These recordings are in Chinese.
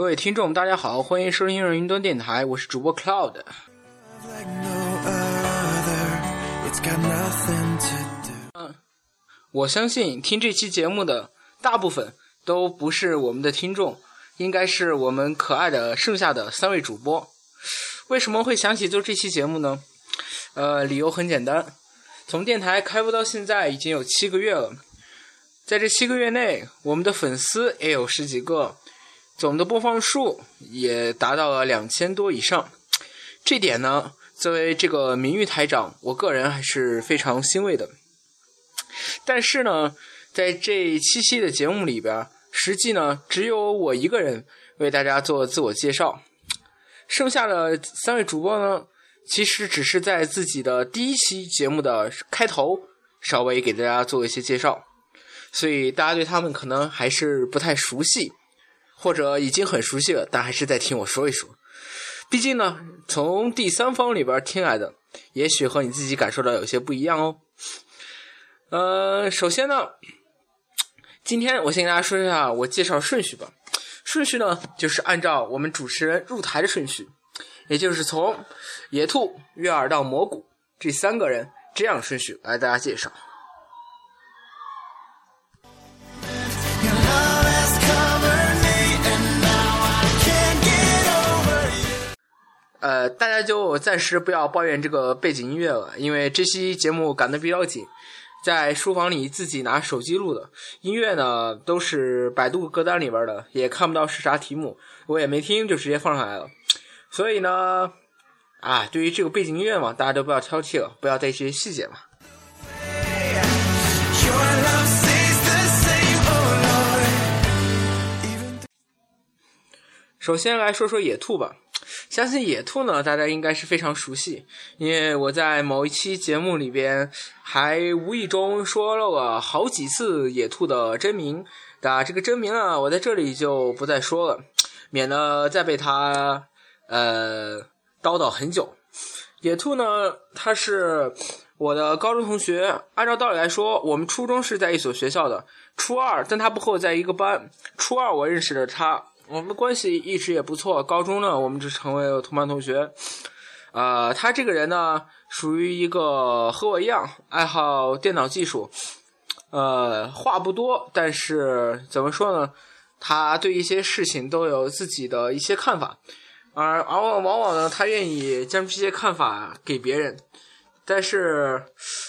各位听众，大家好，欢迎收听云端电台，我是主播 Cloud。嗯，我相信听这期节目的大部分都不是我们的听众，应该是我们可爱的剩下的三位主播。为什么会想起做这期节目呢？呃，理由很简单，从电台开播到现在已经有七个月了，在这七个月内，我们的粉丝也有十几个。总的播放数也达到了两千多以上，这点呢，作为这个名誉台长，我个人还是非常欣慰的。但是呢，在这七期的节目里边，实际呢只有我一个人为大家做自我介绍，剩下的三位主播呢，其实只是在自己的第一期节目的开头稍微给大家做一些介绍，所以大家对他们可能还是不太熟悉。或者已经很熟悉了，但还是再听我说一说。毕竟呢，从第三方里边听来的，也许和你自己感受到有些不一样哦。呃，首先呢，今天我先跟大家说一下我介绍顺序吧。顺序呢，就是按照我们主持人入台的顺序，也就是从野兔、月儿到蘑菇这三个人这样顺序来大家介绍。呃，大家就暂时不要抱怨这个背景音乐了，因为这期节目赶得比较紧，在书房里自己拿手机录的，音乐呢都是百度歌单里边的，也看不到是啥题目，我也没听就直接放上来了，所以呢，啊，对于这个背景音乐嘛，大家都不要挑剔了，不要在意这些细节嘛。首先来说说野兔吧。相信野兔呢，大家应该是非常熟悉，因为我在某一期节目里边还无意中说了好几次野兔的真名，啊，这个真名啊，我在这里就不再说了，免得再被他呃叨叨很久。野兔呢，他是我的高中同学，按照道理来说，我们初中是在一所学校的，初二，但他不和我在一个班，初二我认识了他。我们关系一直也不错，高中呢，我们就成为了同班同学。呃，他这个人呢，属于一个和我一样爱好电脑技术，呃，话不多，但是怎么说呢？他对一些事情都有自己的一些看法，而而往往往呢，他愿意将这些看法给别人。但是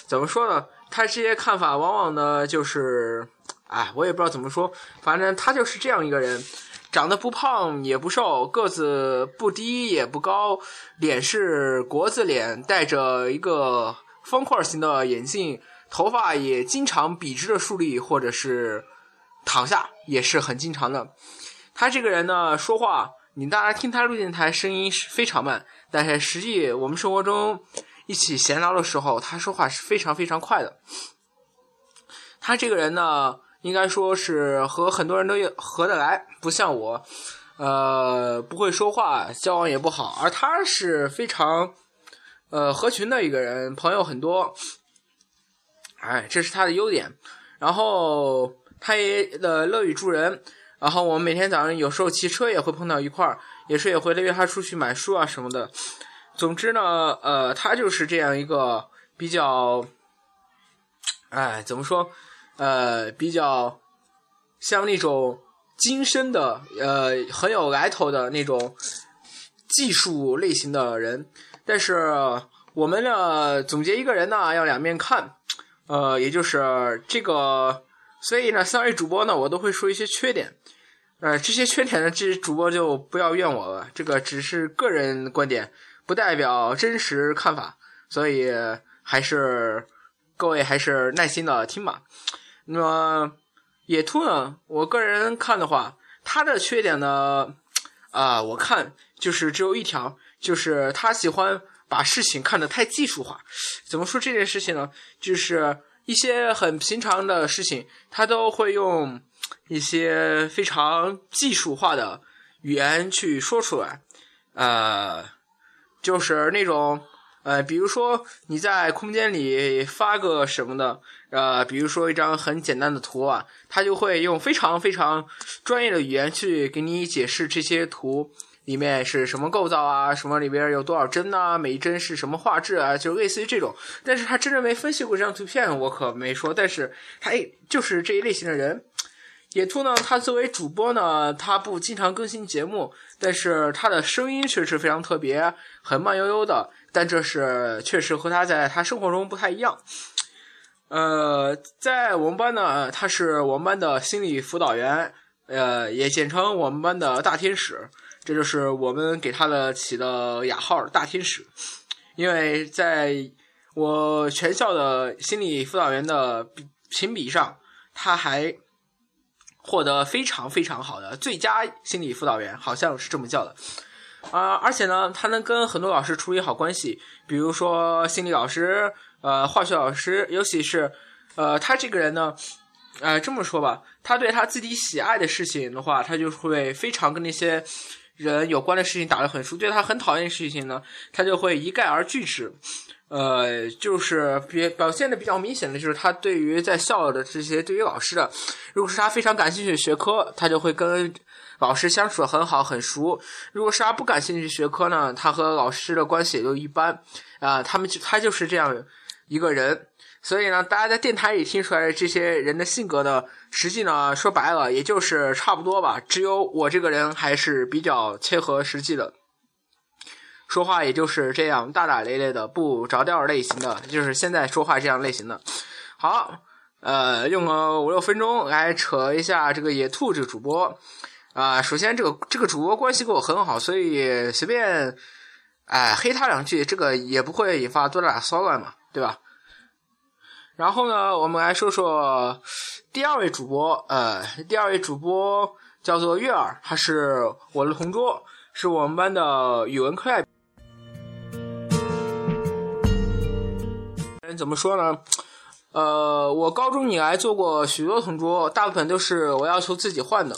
怎么说呢？他这些看法往往呢，就是，哎，我也不知道怎么说，反正他就是这样一个人。长得不胖也不瘦，个子不低也不高，脸是国字脸，戴着一个方块型的眼镜，头发也经常笔直的竖立，或者是躺下，也是很经常的。他这个人呢，说话你大家听他录电台声音是非常慢，但是实际我们生活中一起闲聊的时候，他说话是非常非常快的。他这个人呢。应该说是和很多人都合得来，不像我，呃，不会说话，交往也不好。而他是非常，呃，合群的一个人，朋友很多，哎，这是他的优点。然后他也的乐于助人。然后我们每天早上有时候骑车也会碰到一块儿，也是也会约他出去买书啊什么的。总之呢，呃，他就是这样一个比较，哎，怎么说？呃，比较像那种精深的，呃，很有来头的那种技术类型的人。但是我们呢，总结一个人呢，要两面看。呃，也就是这个，所以呢，三位主播呢，我都会说一些缺点。呃，这些缺点呢，这主播就不要怨我了，这个只是个人观点，不代表真实看法。所以还是各位还是耐心的听吧。那么野兔呢？我个人看的话，他的缺点呢，啊，我看就是只有一条，就是他喜欢把事情看得太技术化。怎么说这件事情呢？就是一些很平常的事情，他都会用一些非常技术化的语言去说出来，呃，就是那种呃，比如说你在空间里发个什么的，呃，比如说一张很简单的图啊，他就会用非常非常专业的语言去给你解释这些图里面是什么构造啊，什么里边有多少帧呐，每一帧是什么画质啊，就类似于这种。但是他真正没分析过这张图片，我可没说。但是他就是这一类型的人。野兔呢，他作为主播呢，他不经常更新节目，但是他的声音确实非常特别，很慢悠悠的。但这是确实和他在他生活中不太一样。呃，在我们班呢，他是我们班的心理辅导员，呃，也简称我们班的大天使。这就是我们给他的起的雅号“大天使”，因为在我全校的心理辅导员的评比上，他还获得非常非常好的最佳心理辅导员，好像是这么叫的。啊，而且呢，他能跟很多老师处理好关系，比如说心理老师、呃，化学老师，尤其是，呃，他这个人呢，呃，这么说吧，他对他自己喜爱的事情的话，他就会非常跟那些人有关的事情打得很熟；，对他很讨厌的事情呢，他就会一概而拒之。呃，就是比表现的比较明显的就是他对于在校的这些对于老师的，如果是他非常感兴趣的学科，他就会跟。老师相处的很好很熟，如果是他不感兴趣学科呢，他和老师的关系也就一般，啊，他们就他就是这样一个人，所以呢，大家在电台里听出来的这些人的性格呢，实际呢说白了也就是差不多吧，只有我这个人还是比较切合实际的，说话也就是这样大大咧咧的不着调类型的，就是现在说话这样类型的。好，呃，用个五六分钟来扯一下这个野兔这个主播。啊，首先这个这个主播关系跟我很好，所以随便，哎黑他两句，这个也不会引发多大骚乱嘛，对吧？然后呢，我们来说说第二位主播，呃，第二位主播叫做月儿，他是我的同桌，是我们班的语文课代表。怎么说呢？呃，我高中以来做过许多同桌，大部分都是我要求自己换的。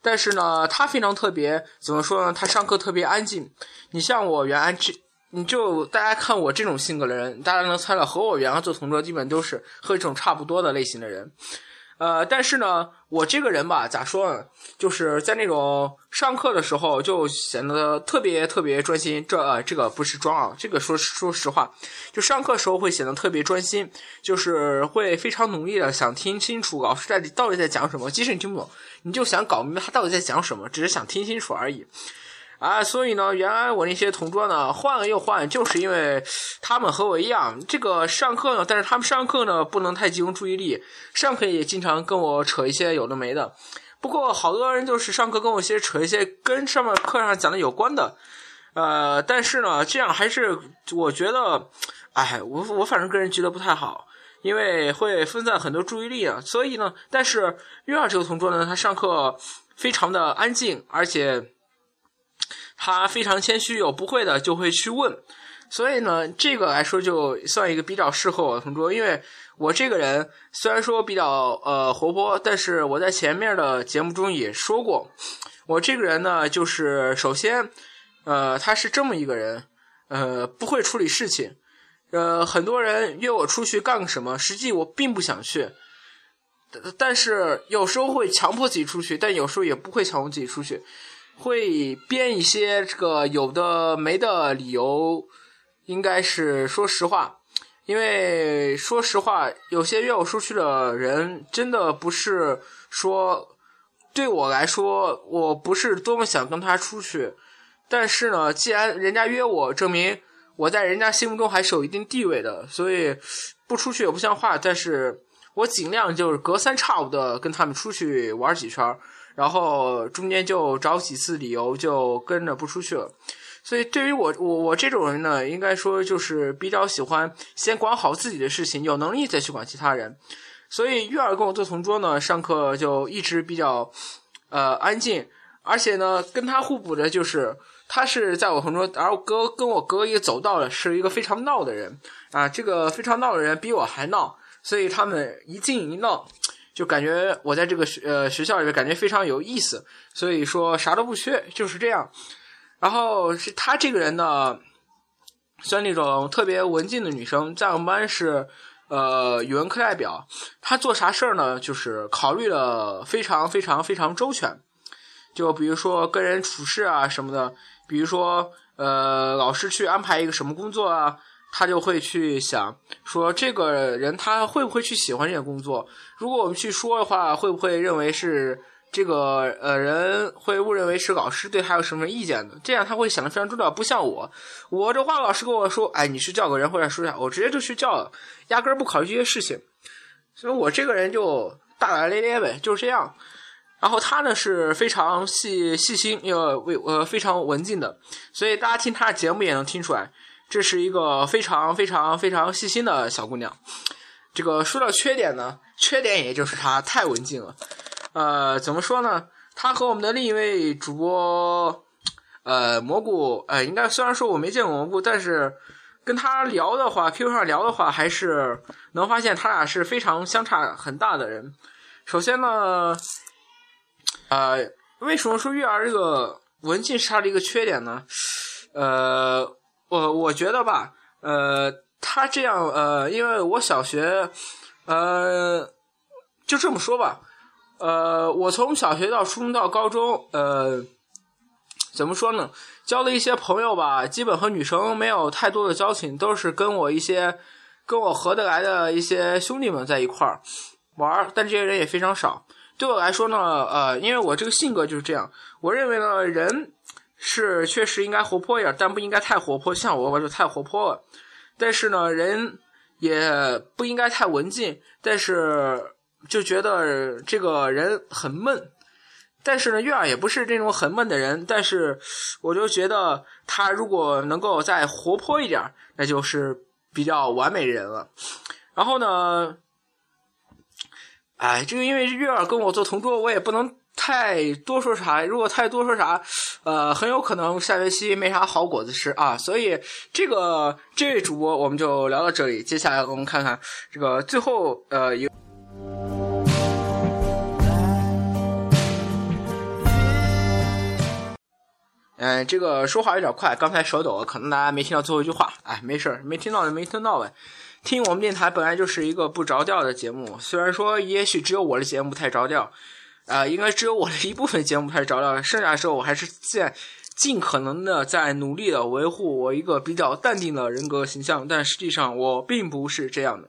但是呢，他非常特别，怎么说呢？他上课特别安静。你像我原来这，你就大家看我这种性格的人，大家能猜到和我原来做同桌基本都是和这种差不多的类型的人。呃，但是呢，我这个人吧，咋说呢？就是在那种上课的时候，就显得特别特别专心。这呃，这个不是装啊，这个说说实话，就上课时候会显得特别专心，就是会非常努力的想听清楚老师在到底在讲什么。即使你听不懂，你就想搞明白他到底在讲什么，只是想听清楚而已。啊，所以呢，原来我那些同桌呢，换了又换，就是因为他们和我一样，这个上课呢，但是他们上课呢不能太集中注意力，上课也经常跟我扯一些有的没的。不过好多人就是上课跟我一些扯一些跟上面课上讲的有关的，呃，但是呢，这样还是我觉得，哎，我我反正个人觉得不太好，因为会分散很多注意力啊。所以呢，但是月二这个同桌呢，他上课非常的安静，而且。他非常谦虚，有不会的就会去问，所以呢，这个来说就算一个比较适合我的同桌。因为我这个人虽然说比较呃活泼，但是我在前面的节目中也说过，我这个人呢，就是首先，呃，他是这么一个人，呃，不会处理事情，呃，很多人约我出去干个什么，实际我并不想去，但是有时候会强迫自己出去，但有时候也不会强迫自己出去。会编一些这个有的没的理由，应该是说实话，因为说实话，有些约我出去的人，真的不是说对我来说，我不是多么想跟他出去，但是呢，既然人家约我，证明我在人家心目中还是有一定地位的，所以不出去也不像话。但是我尽量就是隔三差五的跟他们出去玩几圈。然后中间就找几次理由就跟着不出去了，所以对于我我我这种人呢，应该说就是比较喜欢先管好自己的事情，有能力再去管其他人。所以月儿跟我做同桌呢，上课就一直比较呃安静，而且呢跟他互补的就是他是在我同桌，而隔跟我隔一个走道的是一个非常闹的人啊，这个非常闹的人比我还闹，所以他们一静一闹。就感觉我在这个学呃学校里面感觉非常有意思，所以说啥都不缺，就是这样。然后是他这个人呢，像那种特别文静的女生，在我们班是呃语文课代表，她做啥事儿呢？就是考虑的非常非常非常周全。就比如说跟人处事啊什么的，比如说呃老师去安排一个什么工作啊，他就会去想说这个人他会不会去喜欢这个工作？如果我们去说的话，会不会认为是？这个呃人会误认为是老师对他有什么意见的，这样他会想的非常重要，不像我，我这话老师跟我说，哎，你去叫个人或者说一下，我直接就去叫了，压根儿不考虑这些事情，所以我这个人就大大咧咧呗，就是这样。然后他呢是非常细细心又为呃非常文静的，所以大家听他的节目也能听出来，这是一个非常非常非常细心的小姑娘。这个说到缺点呢，缺点也就是她太文静了。呃，怎么说呢？她和我们的另一位主播，呃，蘑菇，呃，应该虽然说我没见过蘑菇，但是跟她聊的话，QQ 上聊的话，还是能发现他俩是非常相差很大的人。首先呢，呃，为什么说月儿这个文静是她的一个缺点呢？呃，我我觉得吧，呃，他这样，呃，因为我小学，呃，就这么说吧。呃，我从小学到初中到高中，呃，怎么说呢？交了一些朋友吧，基本和女生没有太多的交情，都是跟我一些跟我合得来的一些兄弟们在一块儿玩，但这些人也非常少。对我来说呢，呃，因为我这个性格就是这样，我认为呢，人是确实应该活泼一点，但不应该太活泼，像我我就太活泼了。但是呢，人也不应该太文静，但是。就觉得这个人很闷，但是呢，月儿也不是这种很闷的人。但是，我就觉得他如果能够再活泼一点，那就是比较完美的人了。然后呢，哎，这个因为月儿跟我做同桌，我也不能太多说啥。如果太多说啥，呃，很有可能下学期没啥好果子吃啊。所以，这个这位主播我们就聊到这里。接下来我们看看这个最后呃有。嗯，这个说话有点快，刚才手抖，可能大家没听到最后一句话。哎，没事没听到就没听到呗。听我们电台本来就是一个不着调的节目，虽然说也许只有我的节目不太着调，啊，应该只有我的一部分节目太着调，剩下的时候我还是在尽可能的在努力的维护我一个比较淡定的人格形象，但实际上我并不是这样的。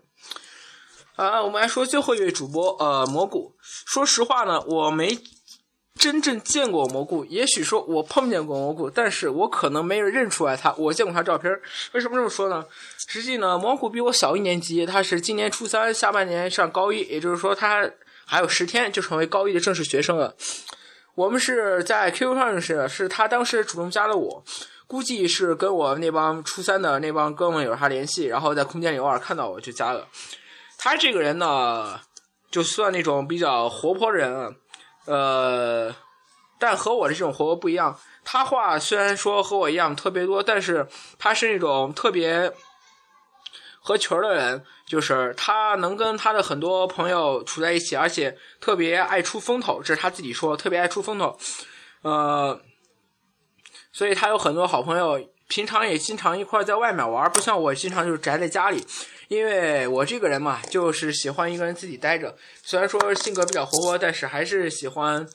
啊，我们来说最后一位主播，呃，蘑菇。说实话呢，我没。真正见过蘑菇，也许说我碰见过蘑菇，但是我可能没有认出来他。我见过他照片，为什么这么说呢？实际呢，蘑菇比我小一年级，他是今年初三，下半年上高一，也就是说他还有十天就成为高一的正式学生了。我们是在 QQ 上认识的，是他当时主动加了我，估计是跟我那帮初三的那帮哥们有啥联系，然后在空间里偶尔看到我就加了。他这个人呢，就算那种比较活泼的人。呃，但和我的这种活泼不一样。他话虽然说和我一样特别多，但是他是那种特别合群的人，就是他能跟他的很多朋友处在一起，而且特别爱出风头，这是他自己说，特别爱出风头。呃，所以他有很多好朋友，平常也经常一块在外面玩，不像我经常就宅在家里。因为我这个人嘛，就是喜欢一个人自己待着。虽然说性格比较活泼，但是还是喜欢，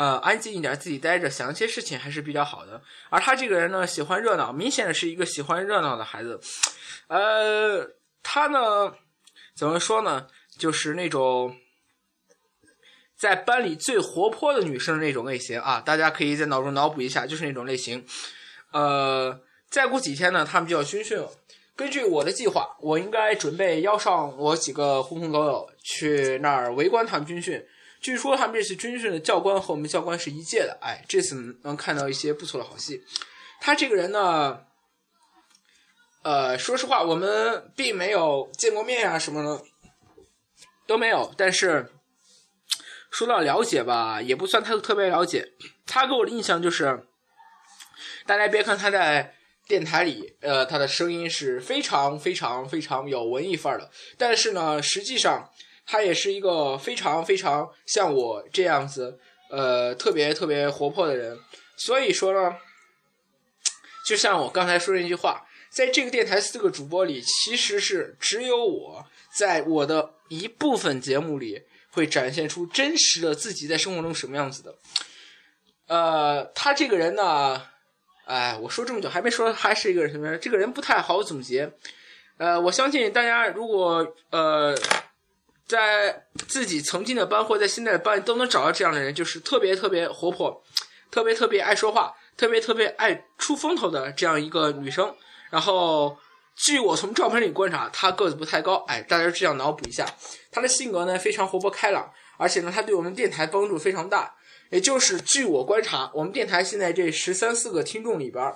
呃，安静一点，自己待着，想一些事情还是比较好的。而他这个人呢，喜欢热闹，明显的是一个喜欢热闹的孩子。呃，他呢，怎么说呢，就是那种在班里最活泼的女生那种类型啊。大家可以在脑中脑补一下，就是那种类型。呃，再过几天呢，他们就要军训了。根据我的计划，我应该准备邀上我几个狐朋狗友去那儿围观他们军训。据说他们这次军训的教官和我们教官是一届的，哎，这次能看到一些不错的好戏。他这个人呢，呃，说实话，我们并没有见过面啊，什么的都没有。但是说到了解吧，也不算太特别了解。他给我的印象就是，大家别看他在。电台里，呃，他的声音是非常非常非常有文艺范儿的，但是呢，实际上他也是一个非常非常像我这样子，呃，特别特别活泼的人。所以说呢，就像我刚才说那句话，在这个电台四个主播里，其实是只有我在我的一部分节目里会展现出真实的自己在生活中什么样子的。呃，他这个人呢，哎，我说这么久还没说还是一个什么？这个人不太好总结。呃，我相信大家如果呃在自己曾经的班或在现在的班都能找到这样的人，就是特别特别活泼，特别特别爱说话，特别特别爱出风头的这样一个女生。然后，据我从照片里观察，她个子不太高，哎，大家这样脑补一下，她的性格呢非常活泼开朗，而且呢，她对我们电台帮助非常大。也就是据我观察，我们电台现在这十三四个听众里边，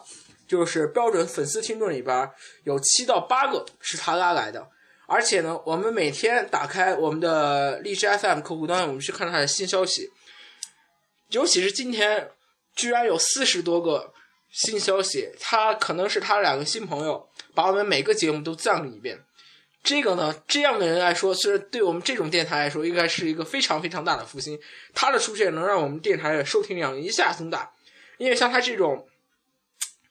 就是标准粉丝听众里边，有七到八个是他拉来的。而且呢，我们每天打开我们的荔枝 FM 客户端，我们去看他的新消息，尤其是今天，居然有四十多个新消息，他可能是他两个新朋友把我们每个节目都赞了一遍。这个呢，这样的人来说，虽然对我们这种电台来说，应该是一个非常非常大的福星。他的出现能让我们电台的收听量一下增大，因为像他这种，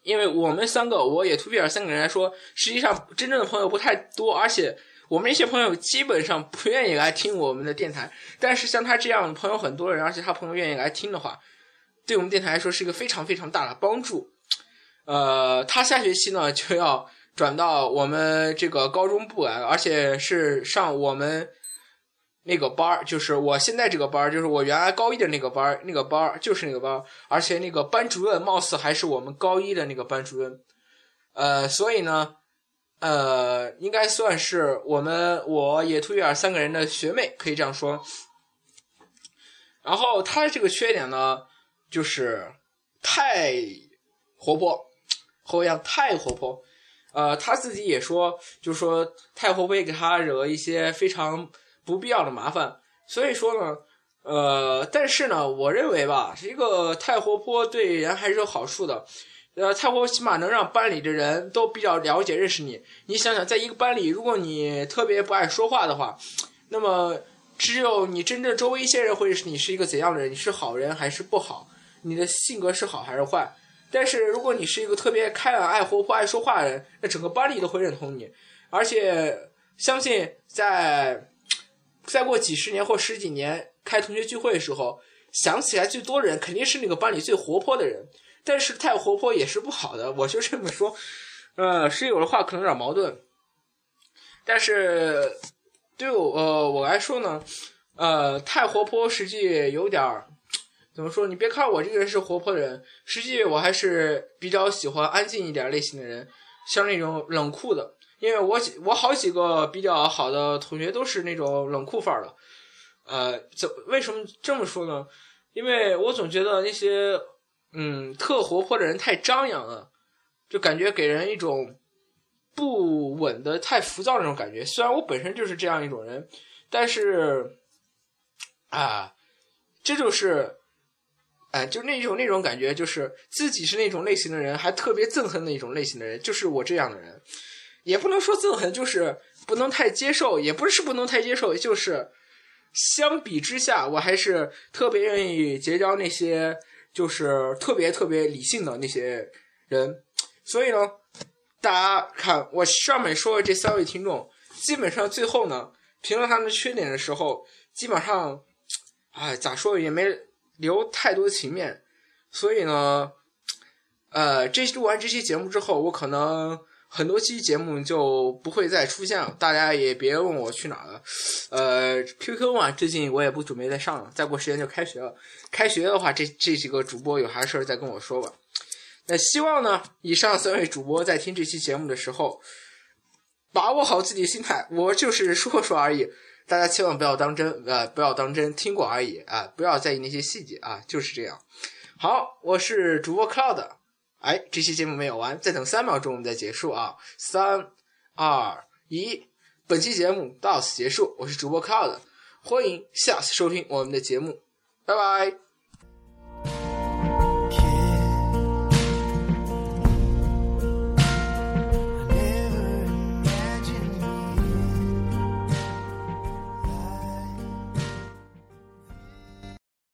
因为我们三个，我也图比尔三个人来说，实际上真正的朋友不太多，而且我们一些朋友基本上不愿意来听我们的电台。但是像他这样的朋友很多人，而且他朋友愿意来听的话，对我们电台来说是一个非常非常大的帮助。呃，他下学期呢就要。转到我们这个高中部来了，而且是上我们那个班儿，就是我现在这个班儿，就是我原来高一的那个班儿，那个班儿就是那个班儿，而且那个班主任貌似还是我们高一的那个班主任，呃，所以呢，呃，应该算是我们我野兔月儿三个人的学妹，可以这样说。然后他这个缺点呢，就是太活泼，和我一样太活泼。呃，他自己也说，就说太活泼给他惹了一些非常不必要的麻烦。所以说呢，呃，但是呢，我认为吧，一个太活泼对人还是有好处的。呃，太活起码能让班里的人都比较了解认识你。你想想，在一个班里，如果你特别不爱说话的话，那么只有你真正周围一些人会认识你是一个怎样的人，你是好人还是不好，你的性格是好还是坏。但是如果你是一个特别开朗、爱活泼、爱说话的人，那整个班里都会认同你，而且相信在再过几十年或十几年开同学聚会的时候，想起来最多的人肯定是那个班里最活泼的人。但是太活泼也是不好的，我就这么说。呃，室友的话可能有点矛盾，但是对我呃我来说呢，呃，太活泼实际有点儿。怎么说？你别看我这个人是活泼的人，实际我还是比较喜欢安静一点类型的人，像那种冷酷的。因为我我好几个比较好的同学都是那种冷酷范儿的。呃，怎为什么这么说呢？因为我总觉得那些嗯特活泼的人太张扬了，就感觉给人一种不稳的、太浮躁那种感觉。虽然我本身就是这样一种人，但是啊，这就是。哎，就那种那种感觉，就是自己是那种类型的人，还特别憎恨那种类型的人，就是我这样的人，也不能说憎恨，就是不能太接受，也不是不能太接受，就是相比之下，我还是特别愿意结交那些就是特别特别理性的那些人。所以呢，大家看我上面说的这三位听众，基本上最后呢，评论他们的缺点的时候，基本上，哎，咋说也没。留太多情面，所以呢，呃，这录完这期节目之后，我可能很多期节目就不会再出现了。大家也别问我去哪了，呃，QQ 嘛，最近我也不准备再上了。再过时间就开学了，开学的话，这这几个主播有啥事儿再跟我说吧。那希望呢，以上三位主播在听这期节目的时候，把握好自己心态，我就是说说而已。大家千万不要当真，呃，不要当真，听过而已啊，不要在意那些细节啊，就是这样。好，我是主播 Cloud，哎，这期节目没有完，再等三秒钟我们再结束啊，三、二、一，本期节目到此结束，我是主播 Cloud，欢迎下次收听我们的节目，拜拜。